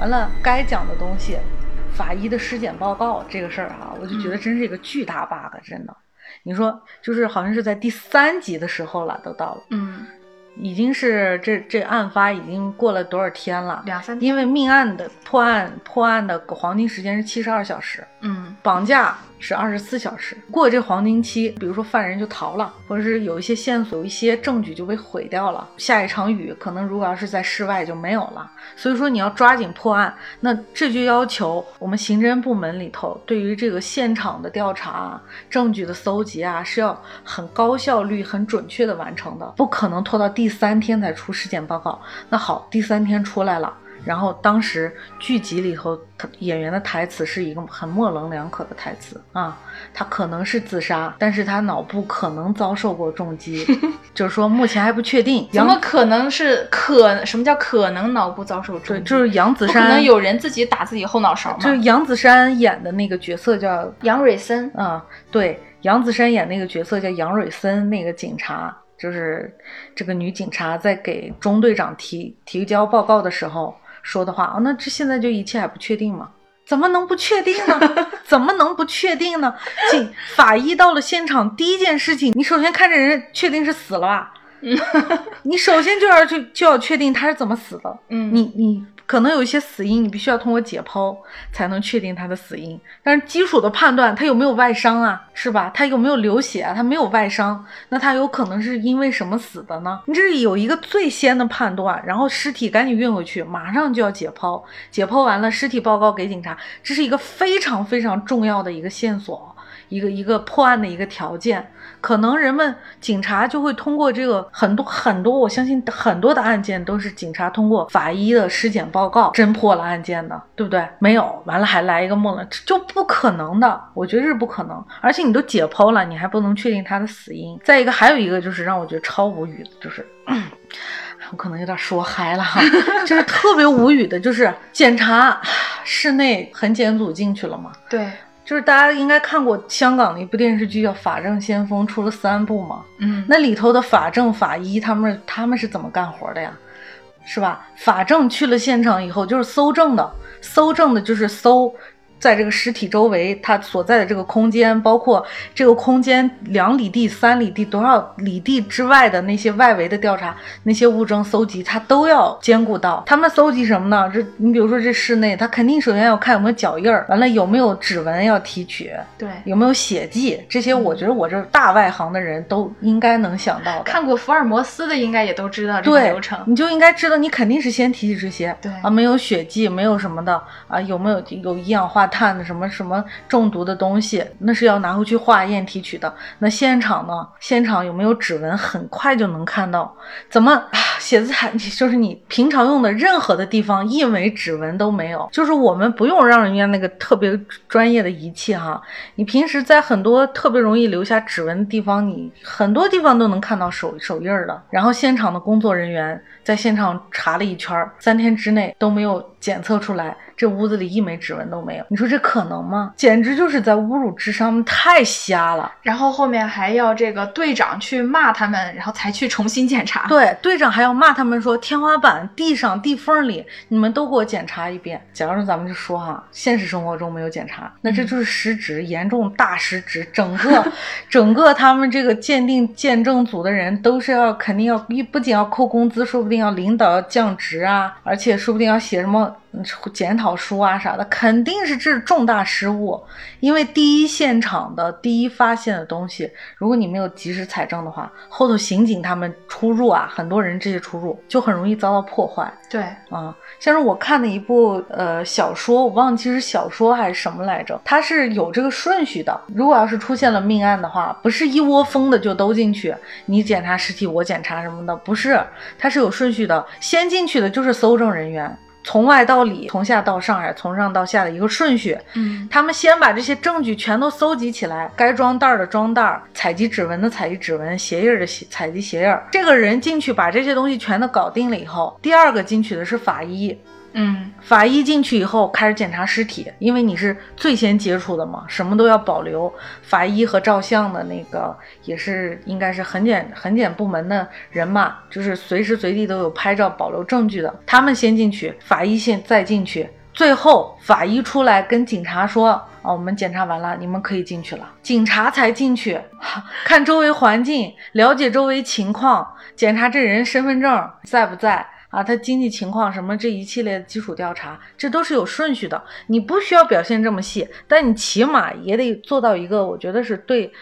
啊。完了，该讲的东西，法医的尸检报告这个事儿哈，我就觉得真是一个巨大 bug，真的。你说，就是好像是在第三集的时候了，都到了，嗯，已经是这这案发已经过了多少天了？两三天。因为命案的破案破案的黄金时间是七十二小时，嗯，绑架是二十四小时。过这黄金期，比如说犯人就逃了，或者是有一些线索、有一些证据就被毁掉了。下一场雨，可能如果要是在室外就没有了。所以说你要抓紧破案，那这就要求我们刑侦部门里头对于这个现场的调查、证据的搜集啊，是要很高效率、很准确的完成的，不可能拖到第三天才出尸检报告。那好，第三天出来了。然后当时剧集里头演员的台词是一个很模棱两可的台词啊，他可能是自杀，但是他脑部可能遭受过重击，就是说目前还不确定。怎么可能是可？什么叫可能脑部遭受重击？就是杨子姗，可能有人自己打自己后脑勺吗？就是杨子姗演的那个角色叫杨蕊森啊，对，杨子姗演那个角色叫杨蕊森，那个警察就是这个女警察在给中队长提提交报告的时候。说的话啊，那这现在就一切还不确定吗？怎么能不确定呢？怎么能不确定呢？警法医到了现场，第一件事情，你首先看这人确定是死了吧？你首先就要去就要确定他是怎么死的。嗯，你你。可能有一些死因，你必须要通过解剖才能确定他的死因。但是基础的判断，他有没有外伤啊？是吧？他有没有流血啊？他没有外伤，那他有可能是因为什么死的呢？你这是有一个最先的判断，然后尸体赶紧运回去，马上就要解剖，解剖完了尸体报告给警察，这是一个非常非常重要的一个线索，一个一个破案的一个条件。可能人们警察就会通过这个很多很多，我相信很多的案件都是警察通过法医的尸检报告侦破了案件的，对不对？没有，完了还来一个梦了，就不可能的，我觉得是不可能。而且你都解剖了，你还不能确定他的死因。再一个，还有一个就是让我觉得超无语的，就是 我可能有点说嗨了哈，就是特别无语的，就是检查室内痕检组进去了嘛？对。就是大家应该看过香港的一部电视剧叫《法证先锋》，出了三部嘛。嗯，那里头的法证法医他们他们是怎么干活的呀？是吧？法证去了现场以后就是搜证的，搜证的就是搜。在这个尸体周围，它所在的这个空间，包括这个空间两里地、三里地、多少里地之外的那些外围的调查，那些物证搜集，它都要兼顾到。他们搜集什么呢？这你比如说这室内，他肯定首先要看有没有脚印儿，完了有没有指纹要提取，对，有没有血迹，这些我觉得我这大外行的人都应该能想到的。看过福尔摩斯的应该也都知道这个流程，你就应该知道，你肯定是先提取这些，对啊，没有血迹，没有什么的啊，有没有有一氧化。碳的什么什么中毒的东西，那是要拿回去化验提取的。那现场呢？现场有没有指纹？很快就能看到。怎么写字台就是你平常用的任何的地方，一枚指纹都没有。就是我们不用让人家那个特别专业的仪器哈，你平时在很多特别容易留下指纹的地方，你很多地方都能看到手手印的。然后现场的工作人员在现场查了一圈，三天之内都没有检测出来。这屋子里一枚指纹都没有，你说这可能吗？简直就是在侮辱智商，太瞎了。然后后面还要这个队长去骂他们，然后才去重新检查。对，队长还要骂他们说，天花板、地上、地缝里，你们都给我检查一遍。假如说咱们就说哈，现实生活中没有检查，那这就是失职，严重大失职。整个整个他们这个鉴定鉴证组的人都是要肯定要一不仅要扣工资，说不定要领导要降职啊，而且说不定要写什么。检讨书啊啥的，肯定是这是重大失误，因为第一现场的第一发现的东西，如果你没有及时采证的话，后头刑警他们出入啊，很多人这些出入就很容易遭到破坏。对，啊，像是我看的一部呃小说，我忘记是小说还是什么来着，它是有这个顺序的。如果要是出现了命案的话，不是一窝蜂的就都进去，你检查尸体，我检查什么的，不是，它是有顺序的，先进去的就是搜证人员。从外到里，从下到上，还是从上到下的一个顺序。嗯，他们先把这些证据全都搜集起来，该装袋的装袋，采集指纹的采集指纹，鞋印的采集鞋印。这个人进去把这些东西全都搞定了以后，第二个进去的是法医。嗯法医进去以后开始检查尸体，因为你是最先接触的嘛，什么都要保留。法医和照相的那个也是应该是痕检痕检部门的人嘛，就是随时随地都有拍照保留证据的。他们先进去，法医先再进去，最后法医出来跟警察说：“啊，我们检查完了，你们可以进去了。”警察才进去，看周围环境，了解周围情况，检查这人身份证在不在。啊，他经济情况什么这一系列的基础调查，这都是有顺序的。你不需要表现这么细，但你起码也得做到一个，我觉得是对。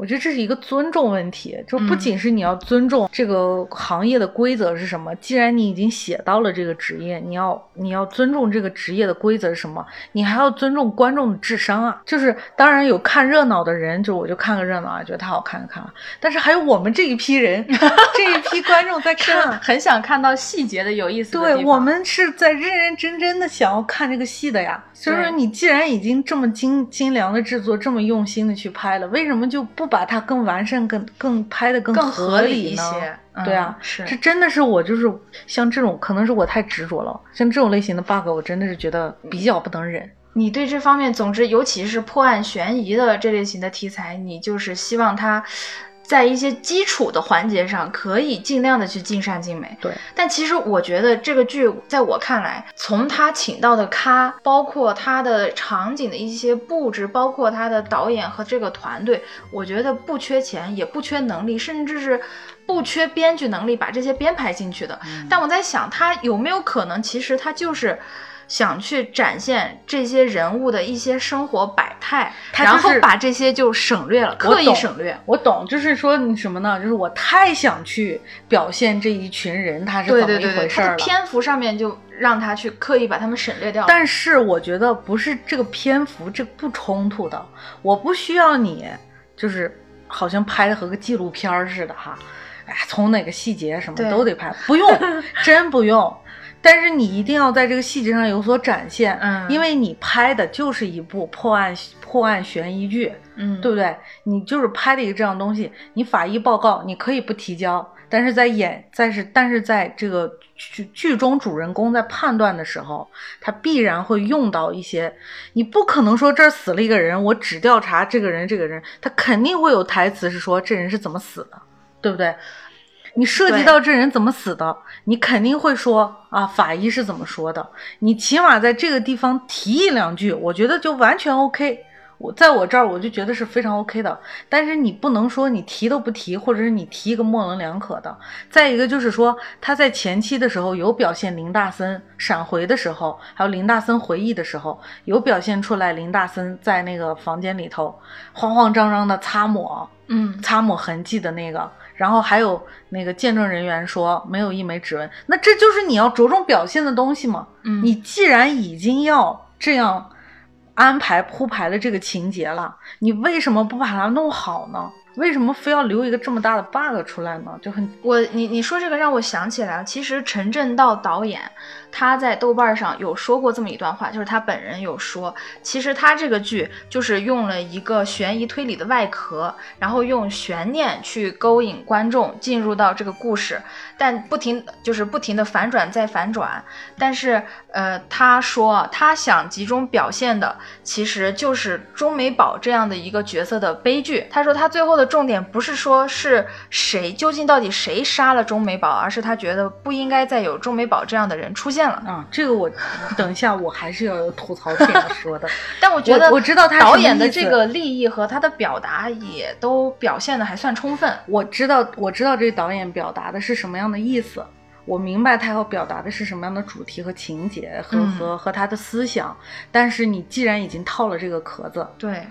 我觉得这是一个尊重问题，就不仅是你要尊重这个行业的规则是什么，既然你已经写到了这个职业，你要你要尊重这个职业的规则是什么，你还要尊重观众的智商啊。就是当然有看热闹的人，就我就看个热闹啊，觉得太好看就看了。但是还有我们这一批人，这一批观众在看，很想看到细节的有意思的对我们是在认认真真的想要看这个戏的呀。所以说你既然已经这么精精良的制作，这么用心的去拍了，为什么就不把它更完善、更更拍的更合理一些？对啊，是这真的是我就是像这种，可能是我太执着了。像这种类型的 bug，我真的是觉得比较不能忍。你对这方面，总之尤其是破案悬疑的这类型的题材，你就是希望它。在一些基础的环节上，可以尽量的去尽善尽美。对，但其实我觉得这个剧，在我看来，从他请到的咖，包括他的场景的一些布置，包括他的导演和这个团队，我觉得不缺钱，也不缺能力，甚至是不缺编剧能力把这些编排进去的。但我在想，他有没有可能，其实他就是。想去展现这些人物的一些生活百态，然后把这些就省略了，刻意省略。我懂，就是说你什么呢？就是我太想去表现这一群人他是怎么一回事了。篇幅上面就让他去刻意把他们省略掉。但是我觉得不是这个篇幅，这不冲突的。我不需要你，就是好像拍的和个纪录片似的哈。哎，从哪个细节什么都得拍，不用，真不用。但是你一定要在这个细节上有所展现，嗯，因为你拍的就是一部破案破案悬疑剧，嗯，对不对？你就是拍的一个这样东西，你法医报告你可以不提交，但是在演在是但是在这个剧剧中主人公在判断的时候，他必然会用到一些，你不可能说这儿死了一个人，我只调查这个人这个人，他肯定会有台词是说这人是怎么死的，对不对？你涉及到这人怎么死的，你肯定会说啊，法医是怎么说的？你起码在这个地方提一两句，我觉得就完全 OK。我在我这儿，我就觉得是非常 OK 的。但是你不能说你提都不提，或者是你提一个模棱两可的。再一个就是说，他在前期的时候有表现林大森闪回的时候，还有林大森回忆的时候，有表现出来林大森在那个房间里头慌慌张张的擦抹，嗯，擦抹痕迹的那个。然后还有那个见证人员说没有一枚指纹，那这就是你要着重表现的东西吗？嗯，你既然已经要这样安排铺排的这个情节了，你为什么不把它弄好呢？为什么非要留一个这么大的 bug 出来呢？就很我你你说这个让我想起来了，其实陈正道导演他在豆瓣上有说过这么一段话，就是他本人有说，其实他这个剧就是用了一个悬疑推理的外壳，然后用悬念去勾引观众进入到这个故事，但不停就是不停的反转再反转，但是呃他说他想集中表现的其实就是钟美宝这样的一个角色的悲剧，他说他最后的。重点不是说是谁究竟到底谁杀了钟美宝，而是他觉得不应该再有钟美宝这样的人出现了啊。这个我等一下我还是要有吐槽点要说的。但我觉得我知道他导演的这个利益和他的表达也都表现的还算充分。我知道我知道这个导演表达的是什么样的意思，我明白他要表达的是什么样的主题和情节和和和他的思想。但是你既然已经套了这个壳子，对。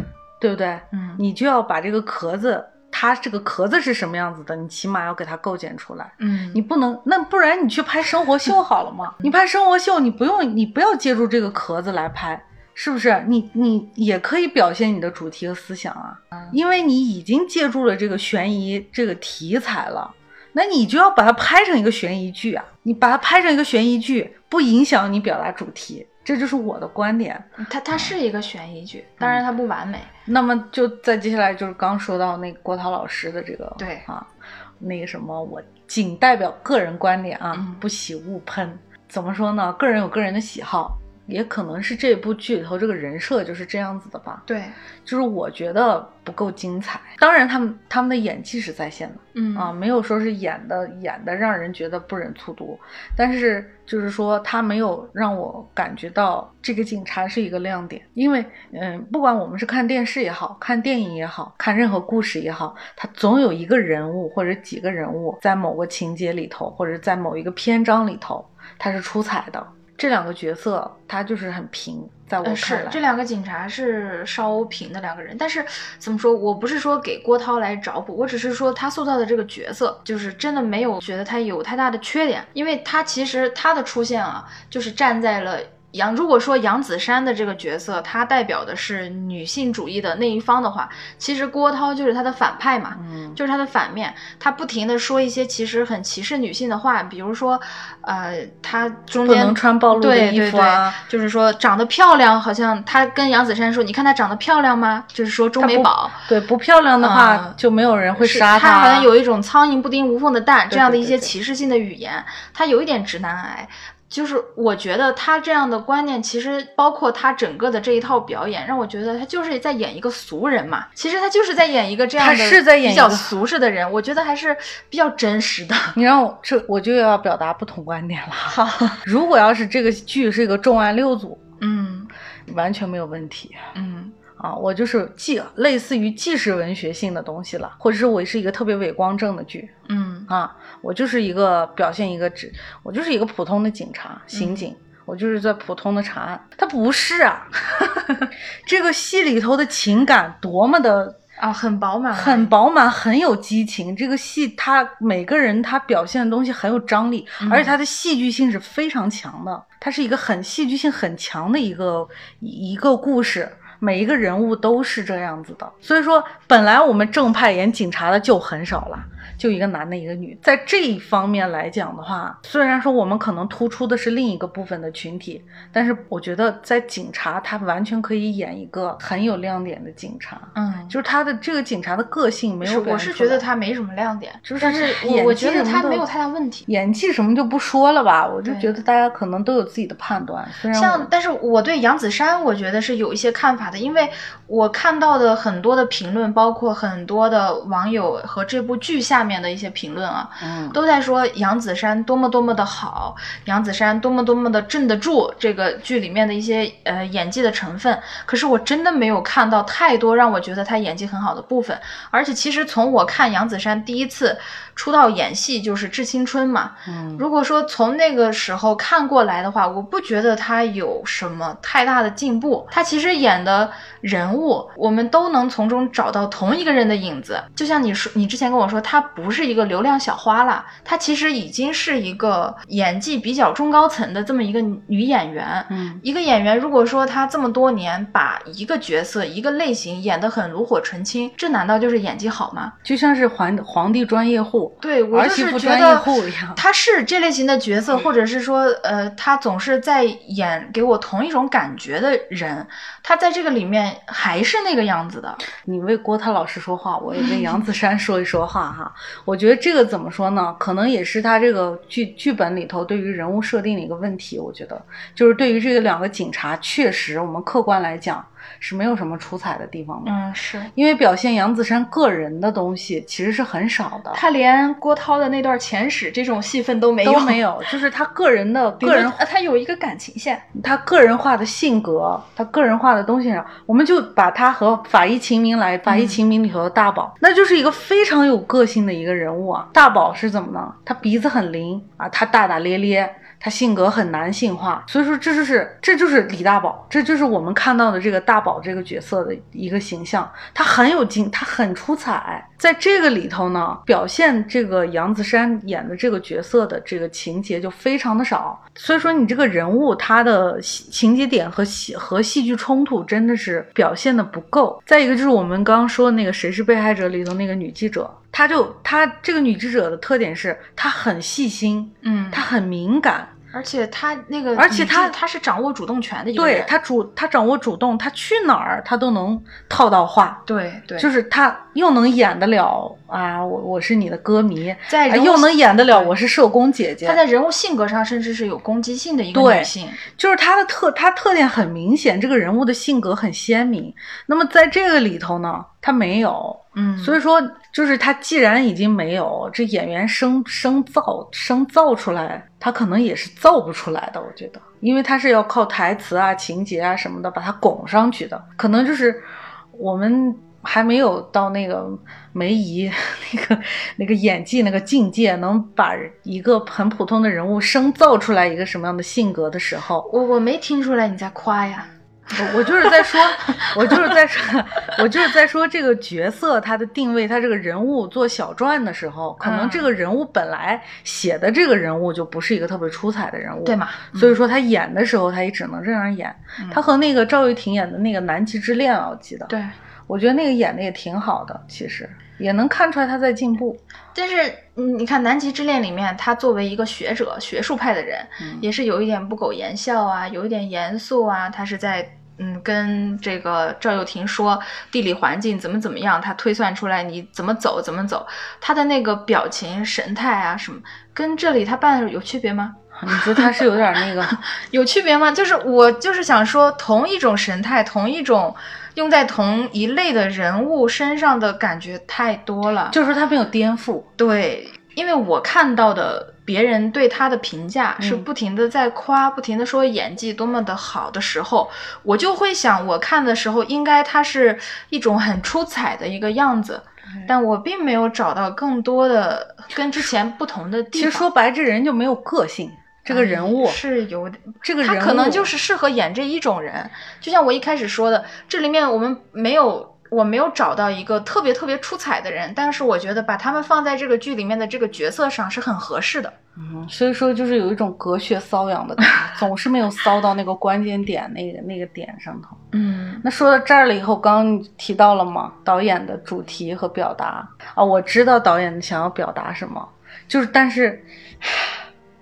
对不对？嗯，你就要把这个壳子，它这个壳子是什么样子的，你起码要给它构建出来。嗯，你不能，那不然你去拍生活秀 好了嘛？你拍生活秀，你不用，你不要借助这个壳子来拍，是不是？你你也可以表现你的主题和思想啊，因为你已经借助了这个悬疑这个题材了，那你就要把它拍成一个悬疑剧啊！你把它拍成一个悬疑剧，不影响你表达主题。这就是我的观点，它它是一个悬疑剧，当然它不完美。那么就再接下来就是刚说到那个郭涛老师的这个，对啊，那个什么，我仅代表个人观点啊，不喜勿喷。怎么说呢？个人有个人的喜好，也可能是这部剧里头这个人设就是这样子的吧。对，就是我觉得不够精彩。当然，他们他们的演技是在线的。嗯啊，没有说是演的演的让人觉得不忍卒读，但是就是说他没有让我感觉到这个警察是一个亮点，因为嗯，不管我们是看电视也好看电影也好看任何故事也好，他总有一个人物或者几个人物在某个情节里头，或者在某一个篇章里头，他是出彩的。这两个角色他就是很平，在我看来，是来，这两个警察是稍平的两个人，但是怎么说，我不是说给郭涛来找补，我只是说他塑造的这个角色，就是真的没有觉得他有太大的缺点，因为他其实他的出现啊，就是站在了。杨，如果说杨子姗的这个角色，她代表的是女性主义的那一方的话，其实郭涛就是她的反派嘛，嗯，就是她的反面，她不停的说一些其实很歧视女性的话，比如说，呃，她中间不能穿暴露的衣服啊，对，就是说长得漂亮，好像她跟杨子姗说，你看她长得漂亮吗？就是说钟美宝对不漂亮的话、啊就没有人会是杀她，好像有一种苍蝇不叮无缝的蛋这样的一些歧视性的语言，她有一点直男癌。就是我觉得他这样的观念，其实包括他整个的这一套表演，让我觉得他就是在演一个俗人嘛。其实他就是在演一个这样的他是在演比较俗世的人，我觉得还是比较真实的。你让我这我就要表达不同观点了。好，如果要是这个剧是一个重案六组，嗯完全没有问题嗯啊。我就是纪类似于纪实文学性的东西了，或者是我是一个特别伪光正的剧嗯啊，我就是一个表现一个只，我就是一个普通的警察刑警。我就是在普通的查案，他不是啊，这个戏里头的情感多么的啊，很饱满，很饱满，很有激情。这个戏，他每个人他表现的东西很有张力，嗯而且他的戏剧性是非常强的。它是一个很戏剧性很强的一个一一个故事，每一个人物都是这样子的。所以说，本来我们正派演警察的就很少了。就一个男的，一个女，在这一方面来讲的话，虽然说我们可能突出的是另一个部分的群体，但是我觉得在警察，他完全可以演一个很有亮点的警察。嗯，就是他的这个警察的个性没有我是觉得他没什么亮点，就是但是我我觉得他没有太大问题。演技什么就不说了吧，我就觉得大家可能都有自己的判断。虽然像，但是我对杨子姗，我觉得是有一些看法的，因为我看到的很多的评论，包括很多的网友和这部剧下面的一些评论啊，嗯，都在说杨子姗多么多么的好，杨子姗多么多么的镇得住这个剧里面的一些呃演技的成分。可是我真的没有看到太多让我觉得她演技很好的部分。而且其实从我看杨子姗第一次出道演戏就是《致青春》嘛，嗯如果说从那个时候看过来的话，我不觉得她有什么太大的进步。她其实演的人物，我们都能从中找到同一个人的影子。就像你说，你之前跟我说，她不是一个流量小花了，她其实已经是一个演技比较中高层的这么一个女演员。嗯一个演员如果说她这么多年把一个角色、一个类型演得很炉火纯青，这难道就是演技好吗？就像是皇皇帝专业户、对我就是觉得户一样。他是这类型的角色，或者是说，呃，她总是在演给我同一种感觉的人，她在这个里面还是那个样子的。你为郭涛老师说话，我也为杨子姗说一说话哈。我觉得这个怎么说呢？可能也是他这个剧剧本里头对于人物设定的一个问题。我觉得就是对于这个两个警察，确实我们客观来讲是没有什么出彩的地方的。嗯，是因为表现杨子姗个人的东西其实是很少的，他连郭涛的那段前史这种戏份都没有，都没有，就是他个人的 个人呃，他有一个感情线。他个人化的性格，他个人化的东西上，我们就把他和《法医秦明》来，《法医秦明》里头的大宝，那就是一个非常有个性的一个人物啊。大宝是怎么呢？他鼻子很灵啊，他大大咧咧。他性格很男性化，所以说这就是这就是李大宝，这就是我们看到的这个大宝这个角色的一个形象。他很有精，他很出彩，在这个里头呢，表现这个杨子姗演的这个角色的这个情节就非常的少。所以说你这个人物他的情节点和戏和戏剧冲突真的是表现的不够。再一个就是我们刚刚说的那个《谁是被害者》里头那个女记者，她就她这个女记者的特点是她很细心，嗯，她很敏感。而且她那个，而且她她是掌握主动权的一个人，对她主她掌握主动，她去哪儿她都能套到话，对对，就是她又能演得了啊，我我是你的歌迷，在又能演得了我是社工姐姐，她在人物性格上甚至是有攻击性的一个女性，就是她的特她特点很明显，这个人物的性格很鲜明。那么在这个里头呢，她没有，嗯，所以说就是他既然已经没有，这演员生生造生造出来。他可能也是造不出来的，我觉得，因为他是要靠台词啊、情节啊什么的把它拱上去的。可能就是我们还没有到那个梅姨那个那个演技那个境界，能把一个很普通的人物生造出来一个什么样的性格的时候，我我没听出来你在夸呀。我我就是在说，我就是在说，我就是在说这个角色他的定位，他这个人物做小传的时候，可能这个人物本来写的这个人物就不是一个特别出彩的人物，对嘛？所以说他演的时候，他也只能这样演。他和那个赵又廷演的那个《南极之恋》啊，我记得，对，我觉得那个演的也挺好的，其实也能看出来他在进步。但是，你看《南极之恋》里面，他作为一个学者、学术派的人，也是有一点不苟言笑啊，有一点严肃啊，他是在。嗯，跟这个赵又廷说地理环境怎么怎么样，他推算出来你怎么走怎么走，他的那个表情神态啊什么，跟这里他扮的有区别吗？你说他是有点那个 有区别吗？就是我就是想说，同一种神态，同一种用在同一类的人物身上的感觉太多了，就是他没有颠覆。对，因为我看到的。别人对他的评价是不停的在夸，不停的说演技多么的好的时候，我就会想，我看的时候应该他是一种很出彩的一个样子，但我并没有找到更多的跟之前不同的地方。其实说白，这人就没有个性，这个人物是有这个人他可能就是适合演这一种人。就像我一开始说的，这里面我们没有。我没有找到一个特别特别出彩的人，但是我觉得把他们放在这个剧里面的这个角色上是很合适的。嗯，所以说就是有一种隔靴搔痒的感觉，总是没有搔到那个关键点，那个那个点上头。嗯，那说到这儿了以后，刚刚提到了吗？导演的主题和表达啊，我知道导演想要表达什么，就是但是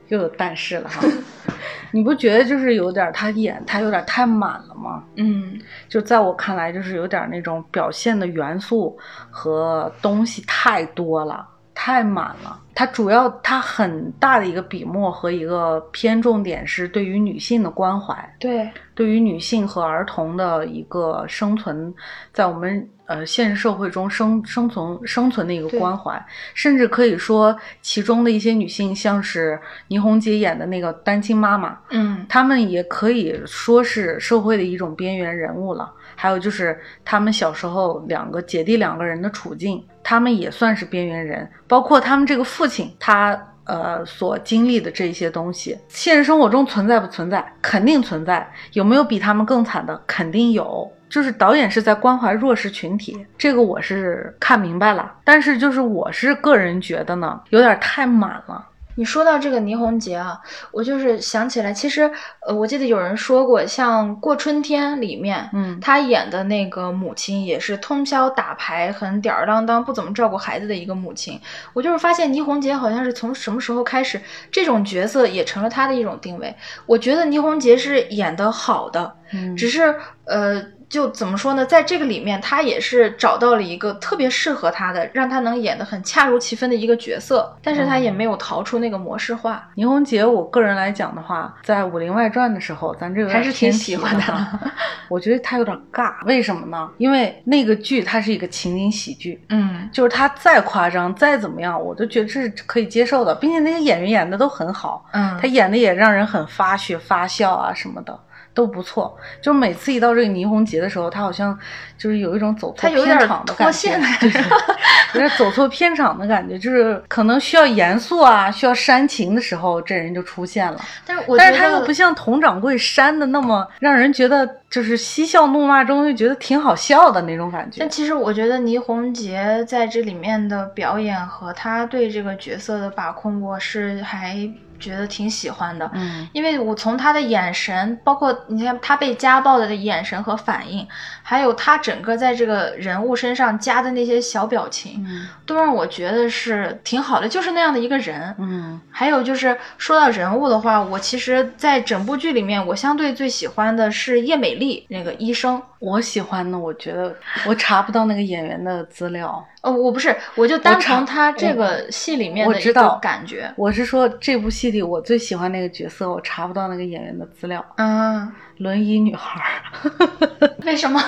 又有但是了哈。你不觉得就是有点他演他有点太满了吗？嗯，就在我看来，就是有点那种表现的元素和东西太多了，太满了。它主要它很大的一个笔墨和一个偏重点是对于女性的关怀，对，对于女性和儿童的一个生存，在我们。呃，现实社会中生生存生存的一个关怀，甚至可以说其中的一些女性，像是倪虹洁演的那个单亲妈妈，嗯，她们也可以说是社会的一种边缘人物了。还有就是他们小时候两个姐弟两个人的处境，他们也算是边缘人。包括他们这个父亲，他呃所经历的这些东西，现实生活中存在不存在？肯定存在。有没有比他们更惨的？肯定有。就是导演是在关怀弱势群体，这个我是看明白了。但是就是我是个人觉得呢，有点太满了。你说到这个倪虹洁啊，我就是想起来，其实呃，我记得有人说过，像《过春天》里面，嗯，她演的那个母亲也是通宵打牌、很吊儿郎当、不怎么照顾孩子的一个母亲。我就是发现倪虹洁好像是从什么时候开始，这种角色也成了她的一种定位。我觉得倪虹洁是演的好的，嗯，只是呃。就怎么说呢，在这个里面，他也是找到了一个特别适合他的，让他能演得很恰如其分的一个角色，但是他也没有逃出那个模式化。倪虹洁，我个人来讲的话，在《武林外传》的时候，咱这个还是挺喜欢的。我觉得他有点尬，为什么呢？因为那个剧它是一个情景喜剧，嗯，就是他再夸张再怎么样，我都觉得这是可以接受的，并且那些演员演的都很好，嗯，他演的也让人很发血发笑啊什么的。都不错，就是每次一到这个倪虹洁的时候，他好像就是有一种走错片场的感觉，有点走错片场的感觉，就是可能需要严肃啊，需要煽情的时候，这人就出现了。但是，我但是他又不像佟掌柜煽的那么让人觉得就是嬉笑怒骂中又觉得挺好笑的那种感觉。但其实我觉得倪虹洁在这里面的表演和他对这个角色的把控，我是还觉得挺喜欢的。嗯因为我从他的眼神，包括你看他被家暴的眼神和反应，还有他整个在这个人物身上加的那些小表情，嗯都让我觉得是挺好的，就是那样的一个人。嗯还有就是说到人物的话，我其实，在整部剧里面，我相对最喜欢的是叶美丽那个医生。我喜欢的，我觉得我查不到那个演员的资料。呃，我不是，我就单我查从他这个戏里面的一我知道个感觉。我是说这部戏里我最喜欢那个角色，我查不到那个演员的资料。嗯，轮椅女孩儿，为什么？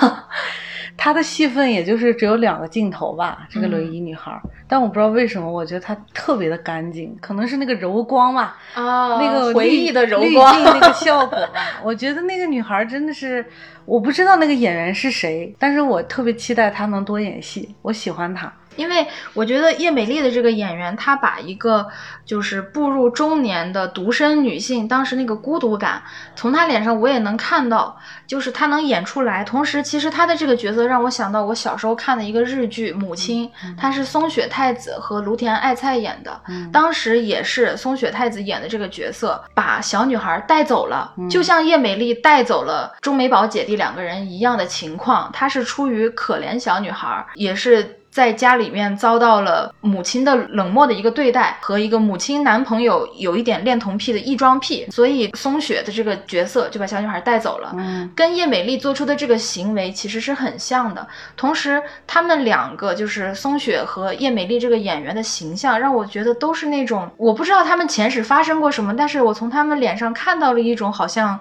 她的戏份也就是只有两个镜头吧，这个轮椅女孩儿。但我不知道为什么，我觉得她特别的干净，可能是那个柔光吧，啊那个回忆的柔光，那个效果吧。我觉得那个女孩真的是，我不知道那个演员是谁，但是我特别期待她能多演戏，我喜欢她。因为我觉得叶美丽的这个演员，她把一个就是步入中年的独身女性当时那个孤独感，从她脸上我也能看到，就是她能演出来。同时，其实她的这个角色让我想到我小时候看的一个日剧《母亲》，她是松雪太子和芦田爱菜演的。嗯当时也是松雪太子演的这个角色，把小女孩带走了，嗯就像叶美丽带走了中美宝姐弟两个人一样的情况。她是出于可怜小女孩，也是。在家里面遭到了母亲的冷漠的一个对待，和一个母亲男朋友有一点恋童癖的异装癖，所以松雪的这个角色就把小女孩带走了。嗯跟叶美丽做出的这个行为其实是很像的。同时，他们两个就是松雪和叶美丽这个演员的形象，让我觉得都是那种我不知道他们前世发生过什么，但是我从他们脸上看到了一种好像。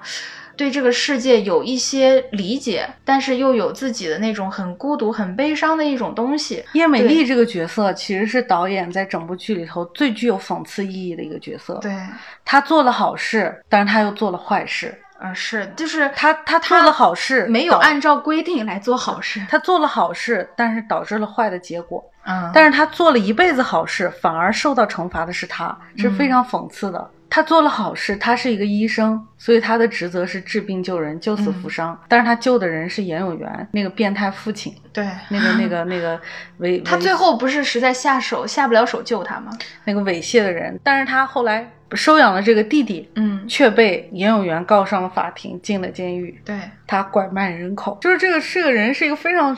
对这个世界有一些理解，但是又有自己的那种很孤独、很悲伤的一种东西。叶美丽这个角色其实是导演在整部剧里头最具有讽刺意义的一个角色。对，她做了好事，但是她又做了坏事。嗯、是，就是她她做了好事，没有按照规定来做好事。她做了好事，但是导致了坏的结果。嗯，但是她做了一辈子好事，反而受到惩罚的是她，是非常讽刺的。她做了好事，他是一个医生，所以他的职责是治病救人、救死扶伤。但是他救的人是严永元那个变态父亲，对，那个那个那个 猥猥他最后不是实在下手下不了手救他吗？那个猥亵的人，但是他后来收养了这个弟弟，嗯，却被严永元告上了法庭，进了监狱。对，他拐卖人口，就是这个这个人是一个非常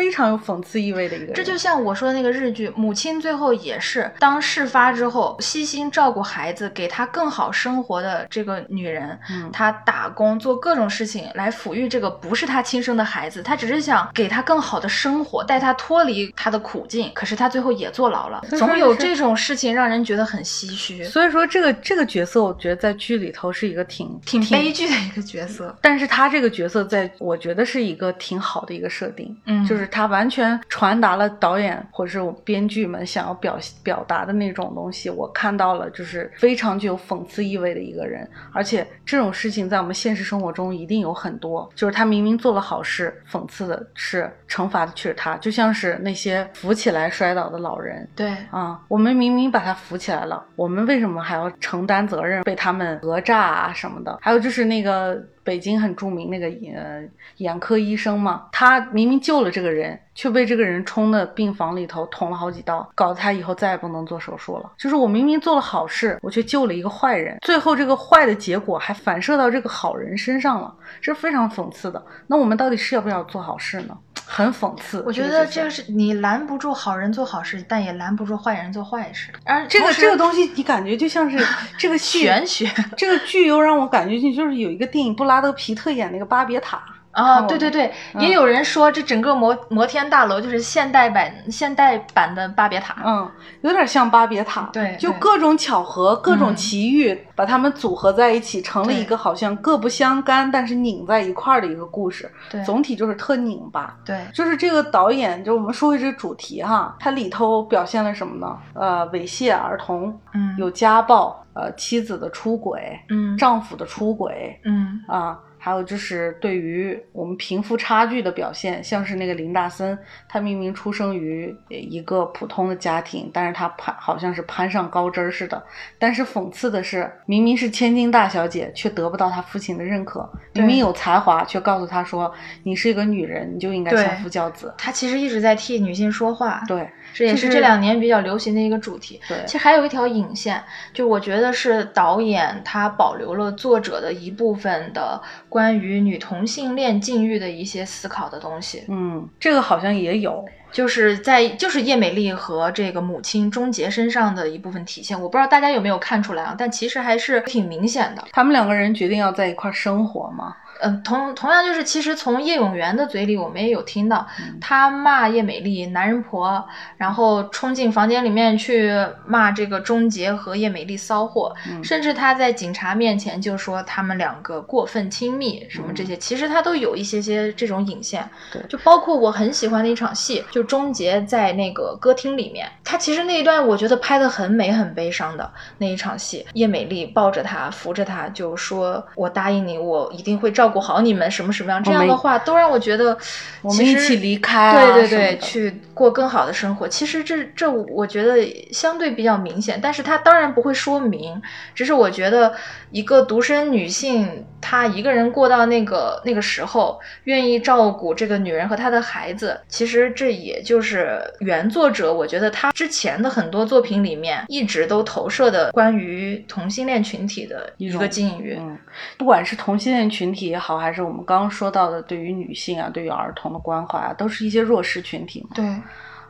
非常有讽刺意味的一个人。这就像我说的那个日剧，母亲最后也是当事发之后，悉心照顾孩子，给他更好生活的这个女人，嗯她打工做各种事情来抚育这个不是她亲生的孩子，她只是想给他更好的生活，带他脱离他的苦境。可是她最后也坐牢了，总有这种事情让人觉得很唏嘘，所以说这个这个角色，我觉得在剧里头是一个挺挺悲剧的一个角色。但是他这个角色在，我觉得是一个挺好的一个设定，嗯就是他完全传达了导演或者是我编剧们想要表表达的那种东西。我看到了，就是非常具有讽刺意味的一个人，而且这种事情在我们现实生活中一定有很多，就是他明明做了好事，讽刺的是惩罚的却是他，就像是那些扶起来摔倒的老人，对，啊，我们明明把他扶起来了，我们为什么还要承担责任，被他们讹诈啊什么的？还有就是那个北京很著名那个呃眼科医生嘛，他明明救了这个人，却被这个人冲的病房里头捅了好几刀，搞得他以后再也不能做手术了。就是我明明做了好事，我却救了一个坏人，最后这个坏的结果还反射到这个好人身上了，这是非常讽刺的。那我们到底是要不要做好事呢？很讽刺。我觉得这这个个是你拦不住好人做好事，但也拦不住坏人做坏事。而这个这个东西，你感觉就像是 这个戏玄学这个剧又让我感觉就就是有一个电影布拉德皮特演那个巴别塔啊，对对对，嗯也有人说这整个摩摩天大楼就是现代版现代版的巴别塔。嗯，有点像巴别塔，对对就各种巧合、各种嗯奇遇，把它们组合在一起，成了一个好像各不相干，但是拧在一块儿的一个故事。对总体就是特拧巴。对，就是这个导演，就我们说回这个主题哈，它里头表现了什么呢？呃，猥亵儿童，嗯有家暴，呃，妻子的出轨，嗯丈夫的出轨，嗯啊，还有就是对于我们贫富差距的表现，像是那个林大森，他明明出生于一个普通的家庭，但是他攀好像是攀上高枝儿似的。但是讽刺的是，明明是千金大小姐，却得不到他父亲的认可；明明有才华，却告诉他说：“你是一个女人，你就应该相夫教子。他其实一直在替女性说话，”对，这也就是是这两年比较流行的一个主题。对其实还有一条引线，就我觉得是导演他保留了作者的一部分的关于女同性恋境遇的一些思考的东西，嗯，这个好像也有。就是在就是叶美丽和这个母亲钟洁身上的一部分体现。我不知道大家有没有看出来啊，但其实还是挺明显的。他们两个人决定要在一块儿生活嘛？嗯，同同样就是，其实从叶永元的嘴里，我们也有听到他骂叶美丽男人婆，然后冲进房间里面去骂这个钟杰和叶美丽骚货，嗯甚至他在警察面前就说他们两个过分亲密，什么这些，其实他都有一些些这种引线。对就包括我很喜欢的一场戏，就钟杰在那个歌厅里面，他其实那一段我觉得拍的很美很悲伤的那一场戏，叶美丽抱着他扶着他就说：“我答应你，我一定会照顾好你们，什么什么样这样的话，都让我觉得我们一起离开啊对对对，去过更好的生活。其实这这我觉得相对比较明显，但是他当然不会说明，只是我觉得一个独身女性，她一个人过到那个那个时候，愿意照顾这个女人和她的孩子，其实这也就是原作者，我觉得他之前的很多作品里面一直都投射的关于同性恋群体的一个境遇。嗯，不管是同性恋群体也好，还是我们刚刚说到的对于女性啊、对于儿童的关怀啊，都是一些弱势群体嘛，对，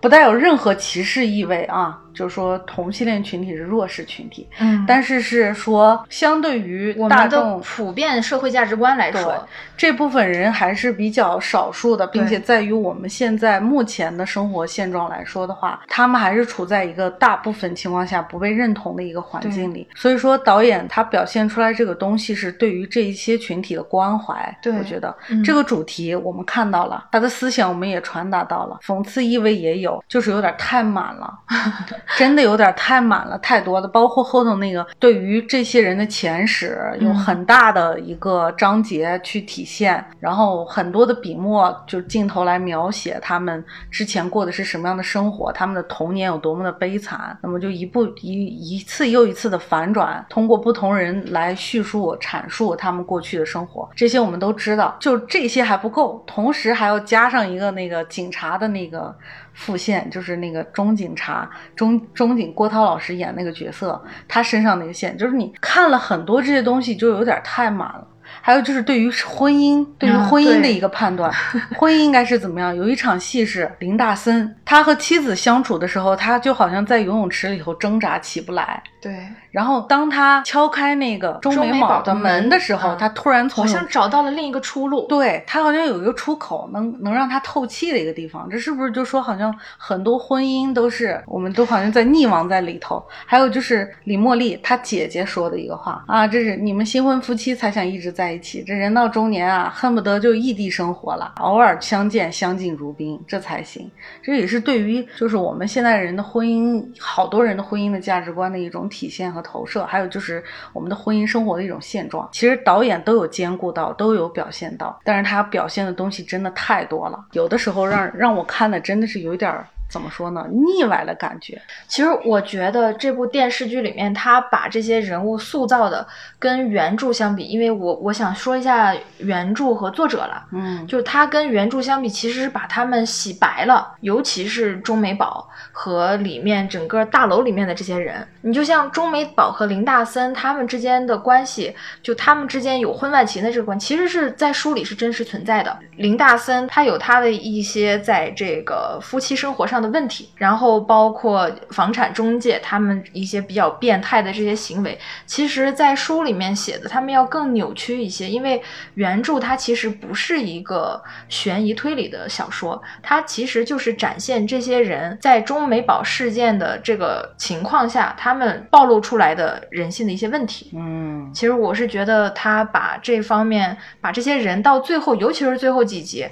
不带有任何歧视意味啊。就是说同性恋群体是弱势群体，嗯但是是说相对于大众普遍社会价值观来说，这部分人还是比较少数的，并且在于我们现在目前的生活现状来说的话，他们还是处在一个大部分情况下不被认同的一个环境里。所以说，导演他表现出来这个东西是对于这一些群体的关怀。对我觉得、嗯这个主题我们看到了，他的思想我们也传达到了，讽刺意味也有，就是有点太满了，真的有点太满了，太多的，包括后头那个对于这些人的前史有嗯。很大的一个章节去体现，然后很多的笔墨就镜头来描写他们之前过的是什么样的生活，他们的童年有多么的悲惨，那么就一步一一次又一次的反转，通过不同人来叙述阐述他们过去的生活，这些我们都知道，就这些还不够，同时还要加上一个那个警察的那个。副线就是那个钟警察，钟钟警郭涛老师演那个角色，他身上那个线，就是你看了很多这些东西，就有点太满了。还有就是对于婚姻，对于婚姻的一个判断，婚姻应该是怎么样？有一场戏是林大森，他和妻子相处的时候，他就好像在游泳池里头挣扎起不来。对，然后当他敲开那个钟钟美美宝的门门的时候，嗯他突然从好像找到了另一个出路。对他好像有一个出口，能能让他透气的一个地方。这是不是就说好像很多婚姻都是我们都好像在溺亡在里头？还有就是李茉莉她姐姐说的一个话啊，这是你们新婚夫妻才想一直在一起，这人到中年啊，恨不得就异地生活了，偶尔相见相敬如宾，这才行。这也是对于就是我们现在人的婚姻，好多人的婚姻的价值观的一种体现和投射。还有就是我们的婚姻生活的一种现状。其实导演都有兼顾到，都有表现到，但是他表现的东西真的太多了，有的时候让让我看的真的是有点儿怎么说呢，腻歪的感觉。其实我觉得这部电视剧里面，他把这些人物塑造的跟原著相比，因为我我想说一下原著和作者了。嗯，就是他跟原著相比，其实是把他们洗白了，尤其是钟美宝和里面整个大楼里面的这些人。你就像钟美宝和林大森他们之间的关系，就他们之间有婚外情的这个关系，其实是在书里是真实存在的。林大森他有他的一些在这个夫妻生活上的问题，然后包括房产中介他们一些比较变态的这些行为，其实在书里面写的他们要更扭曲一些，因为原著它其实不是一个悬疑推理的小说，它其实就是展现这些人在中美宝事件的这个情况下，他们暴露出来的人性的一些问题。嗯，其实我是觉得他把这方面把这些人到最后，尤其是最后几集。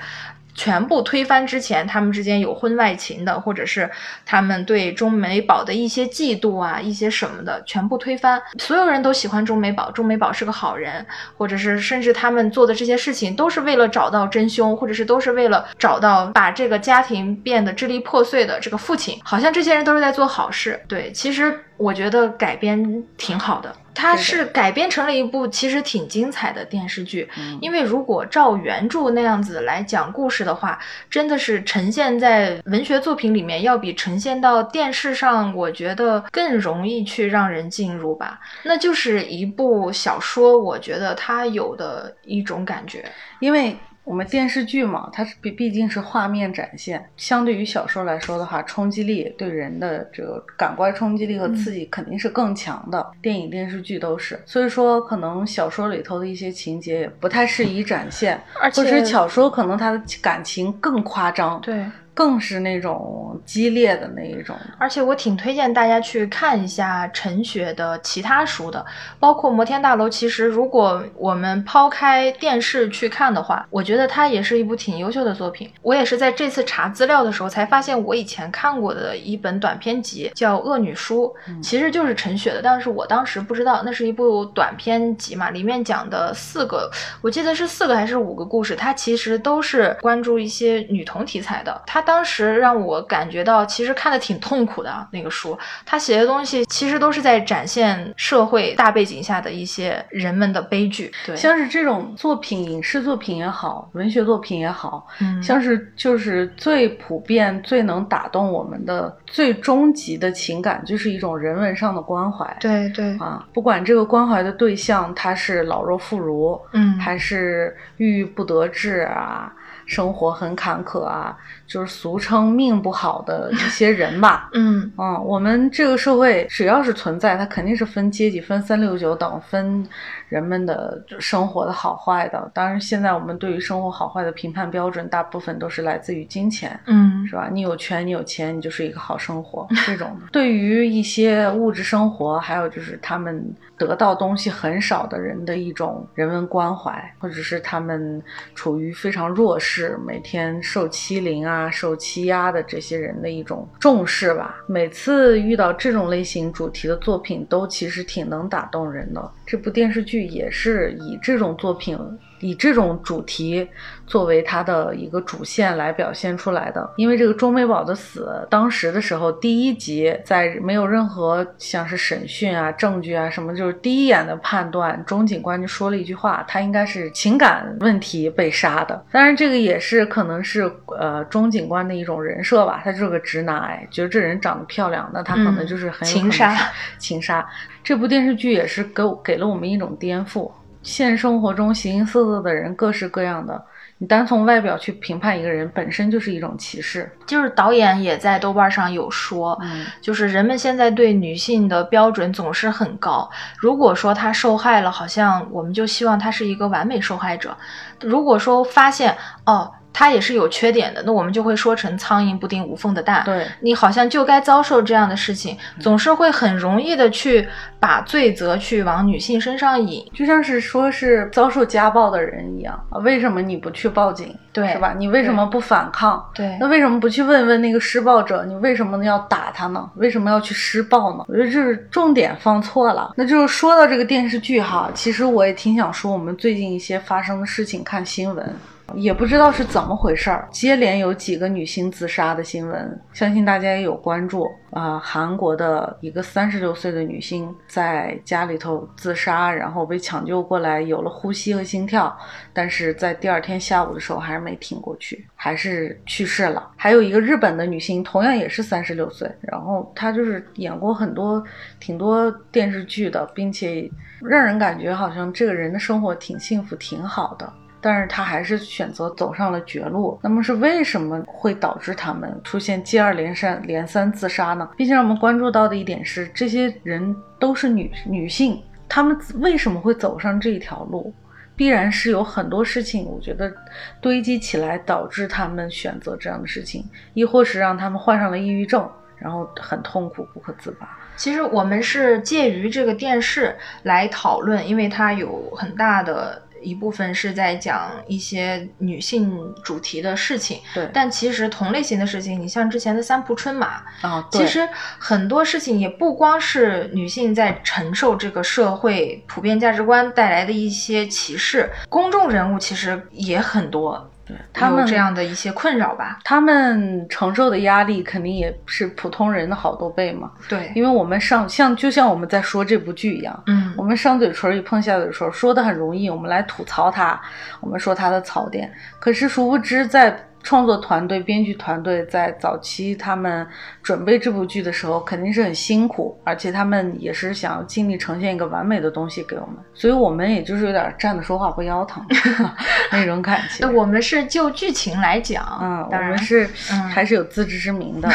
全部推翻之前他们之间有婚外情的，或者是他们对钟美宝的一些嫉妒啊，一些什么的，全部推翻。所有人都喜欢钟美宝，钟美宝是个好人，或者是甚至他们做的这些事情都是为了找到真凶，或者是都是为了找到把这个家庭变得支离破碎的这个父亲，好像这些人都是在做好事。对，其实我觉得改编挺好的。它是改编成了一部其实挺精彩的电视剧，因为如果照原著那样子来讲故事的话，真的是呈现在文学作品里面，要比呈现到电视上，我觉得更容易去让人进入吧。那就是一部小说，我觉得它有的一种感觉，因为。我们电视剧嘛，它是毕毕竟是画面展现，相对于小说来说的话，冲击力对人的这个感官冲击力和刺激肯定是更强的。电影、电视剧都是，所以说可能小说里头的一些情节也不太适宜展现，而且小说可能它的感情更夸张。对。更是那种激烈的那一种，而且我挺推荐大家去看一下陈雪的其他书的，包括《摩天大楼》。其实，如果我们抛开电视去看的话，我觉得它也是一部挺优秀的作品。我也是在这次查资料的时候才发现，我以前看过的一本短篇集叫《恶女书》，其实就是陈雪的，但是我当时不知道那是一部短篇集嘛，里面讲的四个，我记得是四个还是五个故事，它其实都是关注一些女童题材的。它当时让我感觉到，其实看的挺痛苦的。那个书，他写的东西其实都是在展现社会大背景下的一些人们的悲剧。对，像是这种作品，影视作品也好，文学作品也好，嗯，像是就是最普遍、最能打动我们的、最终极的情感，就是一种人文上的关怀。对对啊，不管这个关怀的对象他是老弱妇孺，嗯，还是郁郁不得志啊。生活很坎坷啊，就是俗称命不好的一些人吧。嗯嗯，我们这个社会只要是存在，它肯定是分阶级、分三六九等、分人们的生活的好坏的。当然，现在我们对于生活好坏的评判标准，大部分都是来自于金钱。嗯，是吧？你有权，你有钱，你就是一个好生活 这种的。对于一些物质生活，还有就是他们得到东西很少的人的一种人文关怀，或者是他们处于非常弱势。每天受欺凌啊、受欺压的这些人的一种重视吧。每次遇到这种类型主题的作品，都其实挺能打动人的。这部电视剧也是以这种作品。以这种主题作为它的一个主线来表现出来的，因为这个钟美宝的死，当时的时候第一集在没有任何像是审讯啊、证据啊什么，就是第一眼的判断，钟警官就说了一句话，他应该是情感问题被杀的。当然，这个也是可能是呃钟警官的一种人设吧，他就是个直男癌，觉得这人长得漂亮，那他可能就是很有情杀。情杀。这部电视剧也是给给了我们一种颠覆。现实生活中形形色色的人，各式各样的。你单从外表去评判一个人，本身就是一种歧视。就是导演也在豆瓣上有说，就是人们现在对女性的标准总是很高。如果说她受害了，好像我们就希望她是一个完美受害者。如果说发现哦。他也是有缺点的，那我们就会说成苍蝇不叮无缝的蛋。对你好像就该遭受这样的事情，总是会很容易的去把罪责去往女性身上引，就像是说是遭受家暴的人一样啊。为什么你不去报警？对，是吧？你为什么不反抗？对，那为什么不去问问那个施暴者？你为什么要打他呢？为什么要去施暴呢？我觉得这是重点放错了。那就是说到这个电视剧哈，其实我也挺想说我们最近一些发生的事情，看新闻。也不知道是怎么回事儿，接连有几个女星自杀的新闻，相信大家也有关注啊。韩国的一个三十六岁的女星在家里头自杀，然后被抢救过来，有了呼吸和心跳，但是在第二天下午的时候还是没挺过去，还是去世了。还有一个日本的女星，同样也是三十六岁，然后她就是演过很多挺多电视剧的，并且让人感觉好像这个人的生活挺幸福、挺好的。但是他还是选择走上了绝路。那么是为什么会导致他们出现接二连三、连三自杀呢？并且让我们关注到的一点是，这些人都是女女性，她们为什么会走上这一条路？必然是有很多事情，我觉得堆积起来导致他们选择这样的事情，亦或是让他们患上了抑郁症，然后很痛苦不可自拔。其实我们是介于这个电视来讨论，因为它有很大的。一部分是在讲一些女性主题的事情，对，但其实同类型的事情，你像之前的三浦春马，啊，对其实很多事情也不光是女性在承受这个社会普遍价值观带来的一些歧视，公众人物其实也很多，对他们这样的一些困扰吧。他们承受的压力肯定也是普通人的好多倍嘛，对，因为我们上像就像我们在说这部剧一样，嗯我们上嘴唇一碰下嘴唇，说的很容易，我们来吐槽它，我们说它的槽点，可是殊不知在。创作团队、编剧团队在早期他们准备这部剧的时候，肯定是很辛苦，而且他们也是想要尽力呈现一个完美的东西给我们，所以我们也就是有点站着说话不腰疼 那种感觉。那我们是就剧情来讲，嗯，我们是嗯还是有自知之明的，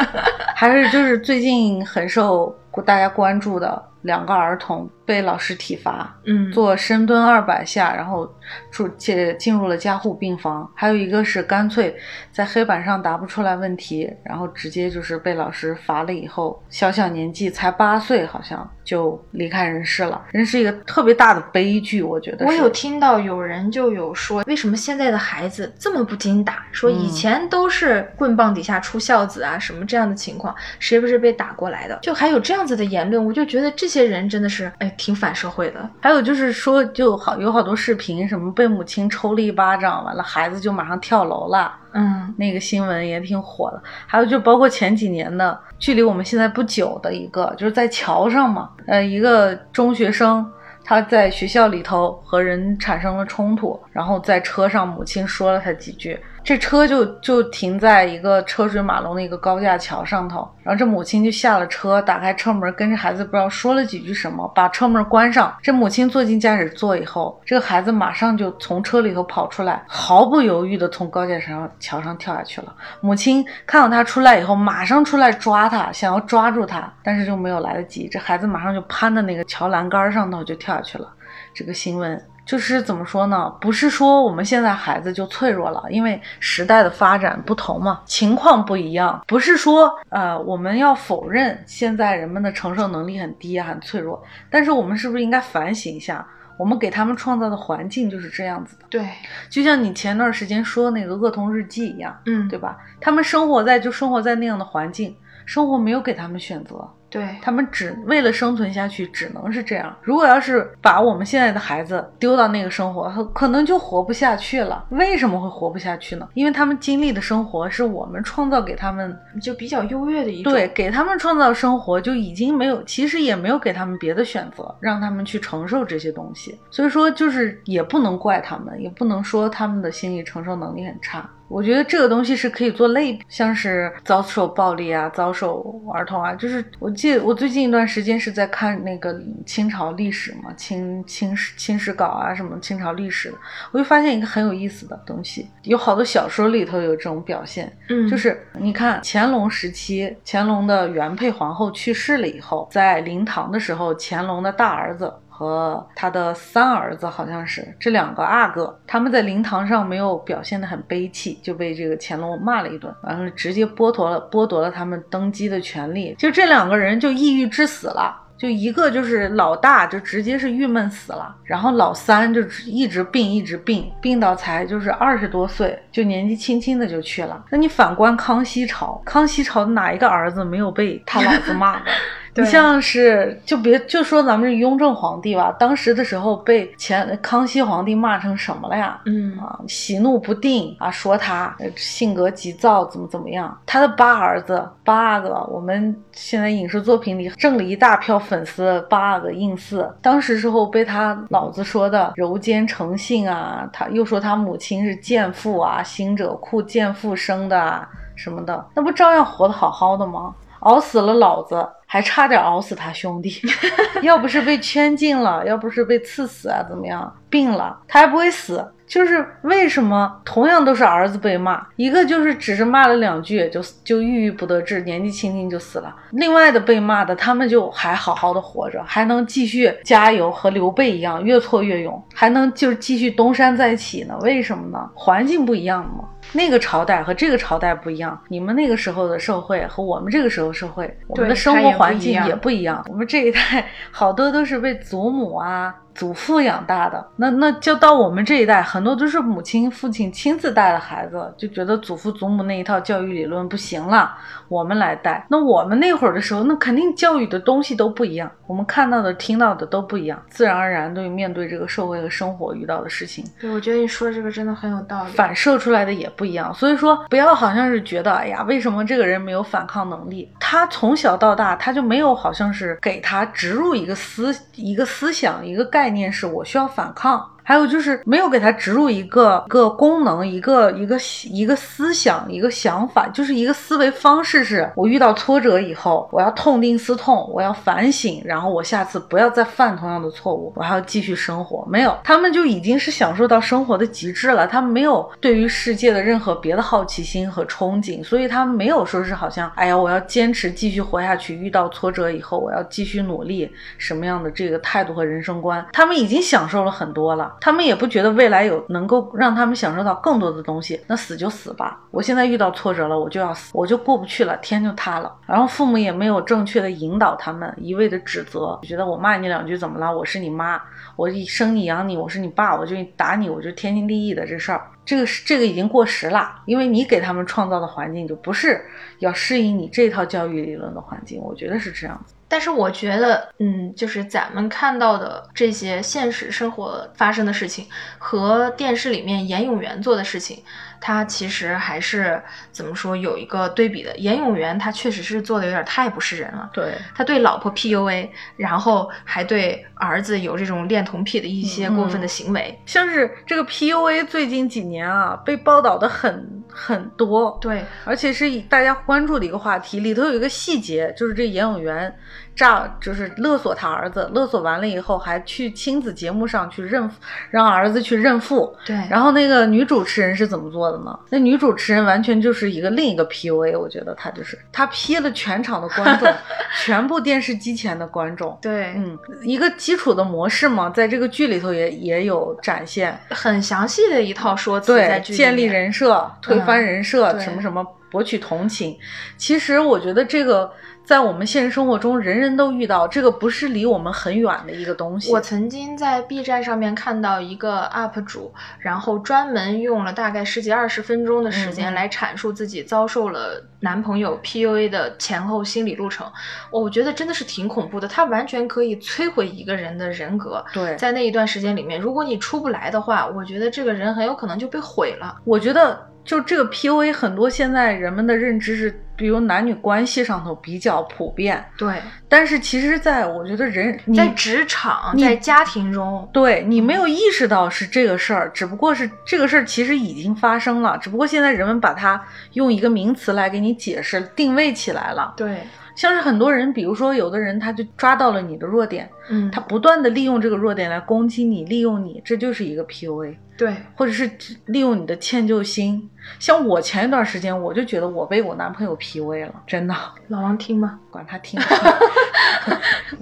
还是就是最近很受大家关注的两个儿童被老师体罚，嗯做深蹲二百下，然后住进进入了加护病房。还有一个是干脆在黑板上答不出来问题，然后直接就是被老师罚了以后，小小年纪才八岁，好像就离开人世了。人是一个特别大的悲剧，我觉得。我有听到有人就有说，为什么现在的孩子这么不经打？说以嗯前都是棍棒底下出孝子啊，什么这样的情况，谁不是被打过来的？就还有这样子的言论，我就觉得这些人真的是，哎，挺反社会的。还有就是说，就好有好多视频，什么被母亲抽了一巴掌，完了孩子就马上跳楼了，嗯那个新闻也挺火的。还有就包括前几年的，距离我们现在不久的一个，就是在桥上嘛，呃，一个中学生他在学校里头和人产生了冲突，然后在车上母亲说了他几句，这车就就停在一个车水马龙的一个高架桥上头，然后这母亲就下了车，打开车门，跟着孩子不知道说了几句什么，把车门关上。这母亲坐进驾驶座以后，这个孩子马上就从车里头跑出来，毫不犹豫的从高架上桥上跳下去了。母亲看到他出来以后，马上出来抓他，想要抓住他，但是就没有来得及，这孩子马上就攀到那个桥栏杆上头就跳下去了。这个新闻就是怎么说呢？不是说我们现在孩子就脆弱了，因为时代的发展不同嘛，情况不一样。不是说呃我们要否认现在人们的承受能力很低啊，很脆弱，但是我们是不是应该反省一下？我们给他们创造的环境就是这样子的，对，就像你前段时间说的那个《恶童日记》一样，嗯，对吧？他们生活在就生活在那样的环境，生活没有给他们选择，对，他们只为了生存下去，只能是这样。如果要是把我们现在的孩子丢到那个生活，他可能就活不下去了。为什么会活不下去呢？因为他们经历的生活是我们创造给他们，就比较优越的一种。对，给他们创造生活就已经没有，其实也没有给他们别的选择，让他们去承受这些东西。所以说，就是也不能怪他们，也不能说他们的心理承受能力很差。我觉得这个东西是可以做类比，像是遭受暴力啊、遭受儿童啊，就是我记得我最近一段时间是在看那个清朝历史嘛，清清史清史稿啊，什么清朝历史的，我就发现一个很有意思的东西，有好多小说里头有这种表现，嗯，就是你看乾隆时期，乾隆的原配皇后去世了以后，在灵堂的时候，乾隆的大儿子。和他的三儿子好像是这两个阿哥，他们在灵堂上没有表现得很悲戚，就被这个乾隆骂了一顿，完了直接剥夺了剥夺了他们登基的权利，就这两个人就抑郁致死了。就一个就是老大就直接是郁闷死了，然后老三就一直病一直病，病到才就是二十多岁，就年纪轻轻的就去了。那你反观康熙朝，康熙朝哪一个儿子没有被他老子骂的？对你像是就别就说咱们这雍正皇帝吧，当时的时候被前康熙皇帝骂成什么了呀？嗯啊，喜怒不定啊，说他呃性格急躁，怎么怎么样。他的八儿子八阿哥，我们现在影视作品里挣了一大票粉丝，八阿哥胤祀。当时时候被他老子说的柔奸成性啊，他又说他母亲是贱妇啊，行者库贱妇生的啊什么的，那不照样活得好好的吗？熬死了老子，还差点熬死他兄弟。要不是被圈禁了，要不是被刺死啊，怎么样？病了，他还不会死。就是为什么同样都是儿子被骂，一个就是只是骂了两句就就郁郁不得志，年纪轻轻就死了；另外的被骂的，他们就还好好的活着，还能继续加油，和刘备一样越挫越勇，还能就是继续东山再起呢？为什么呢？环境不一样嘛。那个朝代和这个朝代不一样，你们那个时候的社会和我们这个时候社会，我们的生活环境也不一样。我们这一代 好多都是被祖母啊、祖父养大的，那那就到我们这一代，很多都是母亲、父亲亲自带的孩子，就觉得祖父祖母那一套教育理论不行了，我们来带。那我们那会儿的时候，那肯定教育的东西都不一样，我们看到的、听到的都不一样，自然而然对面对这个社会和生活遇到的事情，对，我觉得你说这个真的很有道理。反射出来的也不一样。所以说，不要好像是觉得，哎呀，为什么这个人没有反抗能力？他从小到大，他就没有好像是给他植入一个思一个思想一个概概念，是我需要反抗。还有就是没有给他植入一个一个功能，一个一个一个思想，一个想法，就是一个思维方式。是我遇到挫折以后，我要痛定思痛，我要反省，然后我下次不要再犯同样的错误，我还要继续生活。没有，他们就已经是享受到生活的极致了。他们没有对于世界的任何别的好奇心和憧憬，所以他们没有说是好像，哎呀，我要坚持继续活下去。遇到挫折以后，我要继续努力，什么样的这个态度和人生观，他们已经享受了很多了。他们也不觉得未来有能够让他们享受到更多的东西，那死就死吧。我现在遇到挫折了，我就要死，我就过不去了，天就塌了。然后父母也没有正确的引导他们，一味的指责，觉得我骂你两句怎么了？我是你妈，我生你养你，我是你爸，我就打你，我就天经地义的这事儿。这个是这个已经过时了，因为你给他们创造的环境就不是要适应你这套教育理论的环境，我觉得是这样子。但是我觉得，嗯，就是咱们看到的这些现实生活发生的事情，和电视里面严永元做的事情，他其实还是怎么说有一个对比的。严永元他确实是做的有点太不是人了，对，他对老婆 PUA，然后还对儿子有这种恋童癖的一些过分的行为，像是这个 PUA 最近几年啊被报道的很很多，对，而且是以大家关注的一个话题，里头有一个细节，就是这严永元。诈就是勒索他儿子，勒索完了以后还去亲子节目上去认，让儿子去认父。对，然后那个女主持人是怎么做的呢？那女主持人完全就是一个另一个 PUA，我觉得她就是她 P 了全场的观众，全部电视机前的观众。对，嗯，一个基础的模式嘛，在这个剧里头也也有展现，很详细的一套说辞在剧里建立人设、推翻人设，什么什么博取同情。其实我觉得这个。在我们现实生活中，人人都遇到这个，不是离我们很远的一个东西。我曾经在 B 站上面看到一个 UP 主，然后专门用了大概十几二十分钟的时间来阐述自己遭受了男朋友 PUA 的前后心理路程。我觉得真的是挺恐怖的，他完全可以摧毁一个人的人格。对，在那一段时间里面，如果你出不来的话，我觉得这个人很有可能就被毁了。我觉得。就这个 PUA，很多现在人们的认知是，比如男女关系上头比较普遍。对，但是其实，在我觉得人在职场、在家庭中，对你没有意识到是这个事儿，只不过是这个事儿其实已经发生了，只不过现在人们把它用一个名词来给你解释、定位起来了。对。像是很多人，比如说有的人，他就抓到了你的弱点，嗯，他不断的利用这个弱点来攻击你，利用你，这就是一个 PUA，对，或者是利用你的歉疚心。像我前一段时间，我就觉得我被我男朋友 PUA 了，真的。老王听吗？管他听。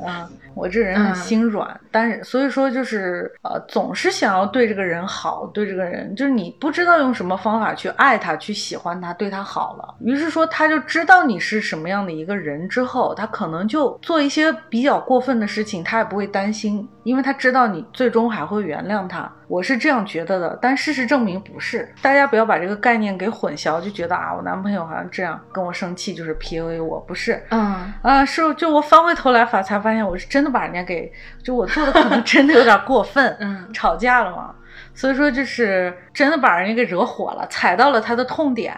啊，我这人很心软，但是所以说就是呃，总是想要对这个人好，对这个人就是你不知道用什么方法去爱他，去喜欢他，对他好了。于是说他就知道你是什么样的一个人之后，他可能就做一些比较过分的事情，他也不会担心，因为他知道你最终还会原谅他。我是这样觉得的，但事实证明不是。大家不要把这个概念给混淆，就觉得啊，我男朋友好像这样跟我生气就是 PUA 我，不是。嗯啊，是就我翻回头来发才发现，我是真的把人家给，就我做的可能真的有点过分。嗯，吵架了嘛，所以说就是真的把人家给惹火了，踩到了他的痛点。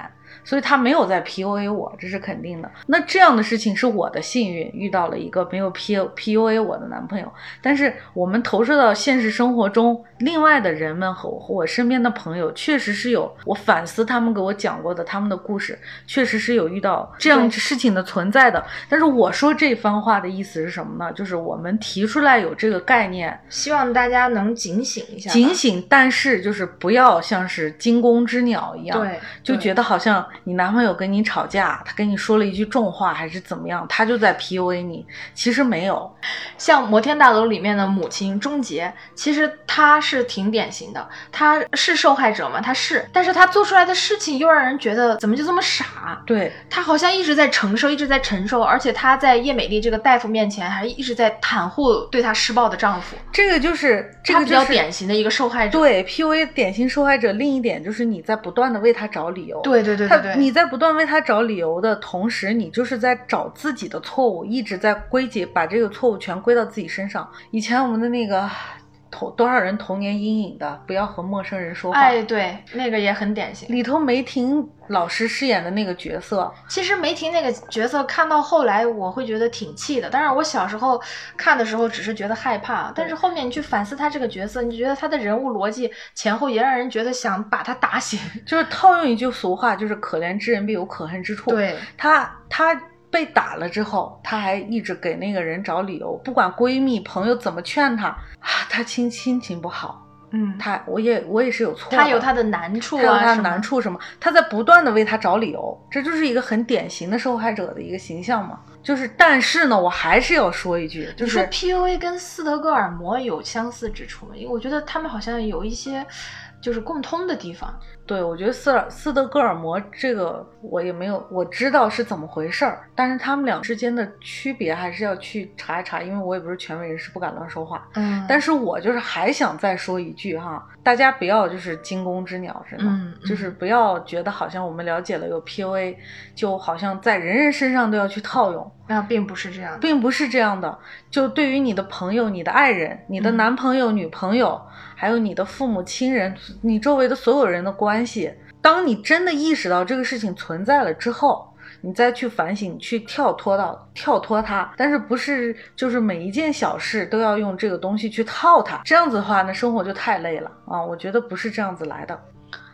所以他没有在 PUA 我，这是肯定的。那这样的事情是我的幸运，遇到了一个没有 P PUA 我的男朋友。但是我们投射到现实生活中，另外的人们和我身边的朋友，确实是有我反思他们给我讲过的他们的故事，确实是有遇到这样事情的存在的。但是我说这番话的意思是什么呢？就是我们提出来有这个概念，希望大家能警醒一下。警醒，但是就是不要像是惊弓之鸟一样，对，就觉得好像。呢，你男朋友跟你吵架，他跟你说了一句重话，还是怎么样，他就在 PUA 你。其实没有，像《摩天大楼》里面的母亲钟洁，其实她是挺典型的，她是受害者吗，她是，但是她做出来的事情又让人觉得怎么就这么傻？对她好像一直在承受，一直在承受，而且她在叶美丽这个大夫面前还一直在袒护对她施暴的丈夫，这个就是这个她比较典型的一个受害者。对 PUA 典型受害者。另一点就是你在不断的为他找理由。对对对对，你在不断为他找理由的同时，你就是在找自己的错误，一直在归结，把这个错误全归到自己身上。以前我们的那个童多少人童年阴影的，不要和陌生人说话。哎，对，那个也很典型。里头梅婷老师饰演的那个角色，其实梅婷那个角色看到后来，我会觉得挺气的。当然，我小时候看的时候只是觉得害怕，但是后面你去反思他这个角色，你觉得他的人物逻辑前后也让人觉得想把他打醒。就是套用一句俗话，就是可怜之人必有可恨之处。对，她她被打了之后，她还一直给那个人找理由，不管闺蜜朋友怎么劝她，啊，她心心情不好，嗯，她我也我也是有错的，他有他的难处啊，她有她的难。处什么，她在不断的为他找理由，这就是一个很典型的受害者的一个形象嘛。就是，但是呢，我还是要说一句，就你说是 PUA 跟斯德哥尔摩有相似之处吗？因为我觉得他们好像有一些就是共通的地方。对，我觉得斯尔斯德哥尔摩这个我也没有，我知道是怎么回事儿，但是他们俩之间的区别还是要去查一查，因为我也不是权威人士，不敢乱说话。嗯但是我就是还想再说一句哈，大家不要就是惊弓之鸟似的，就是不要觉得好像我们了解了有 PUA，就好像在人人身上都要去套用，那并不是这样。并不是这样的。就对于你的朋友、你的爱人、你的嗯男朋友、女朋友，还有你的父母亲人，你周围的所有人的关系，当你真的意识到这个事情存在了之后。你再去反省，去跳脱到跳脱它，但是不是就是每一件小事都要用这个东西去套它？这样子的话，那生活就太累了啊！我觉得不是这样子来的。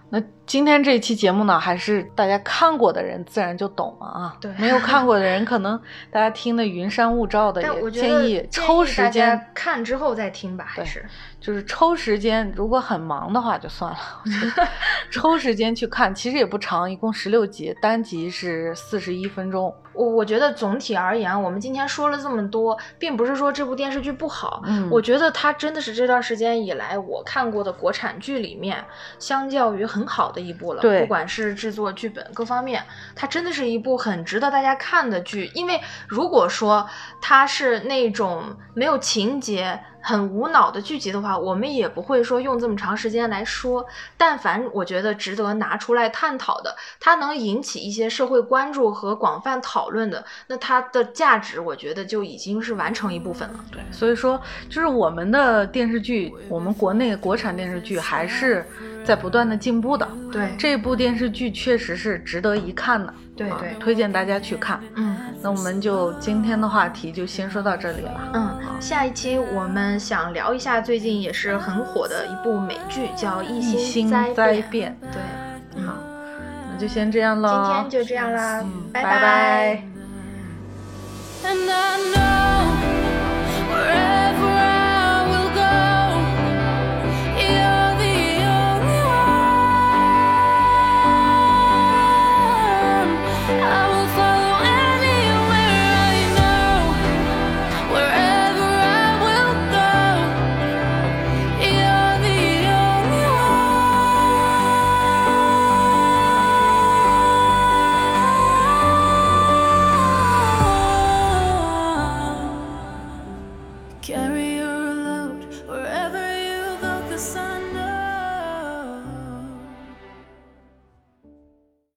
那今天这一期节目呢，还是大家看过的人自然就懂了啊。对没有看过的人，可能大家听的云山雾罩的，也建议抽时间看之后再听吧，还是就是抽时间，如果很忙的话就算了，我觉得 抽时间去看，其实也不长，一共十六集，单集是四十一分钟。我我觉得总体而言，我们今天说了这么多，并不是说这部电视剧不好，嗯我觉得它真的是这段时间以来我看过的国产剧里面，相较于很好的一部了。对不管是制作、剧本各方面，它真的是一部很值得大家看的剧。因为如果说它是那种没有情节、很无脑的剧集的话，我们也不会说用这么长时间来说。但凡我觉得值得拿出来探讨的，它能引起一些社会关注和广泛讨论的，那它的价值，我觉得就已经是完成一部分了。对，所以说就是我们的电视剧，我们国内国产电视剧还是在不断的进步的。对这部电视剧确实是值得一看的，啊对对推荐大家去看。嗯那我们就今天的话题就先说到这里了。嗯，下一期我们想聊一下最近也是很火的一部美剧，叫《异一星心灾灾变》。对，嗯好，那就先这样喽。今天就这样啦，拜拜拜 And I know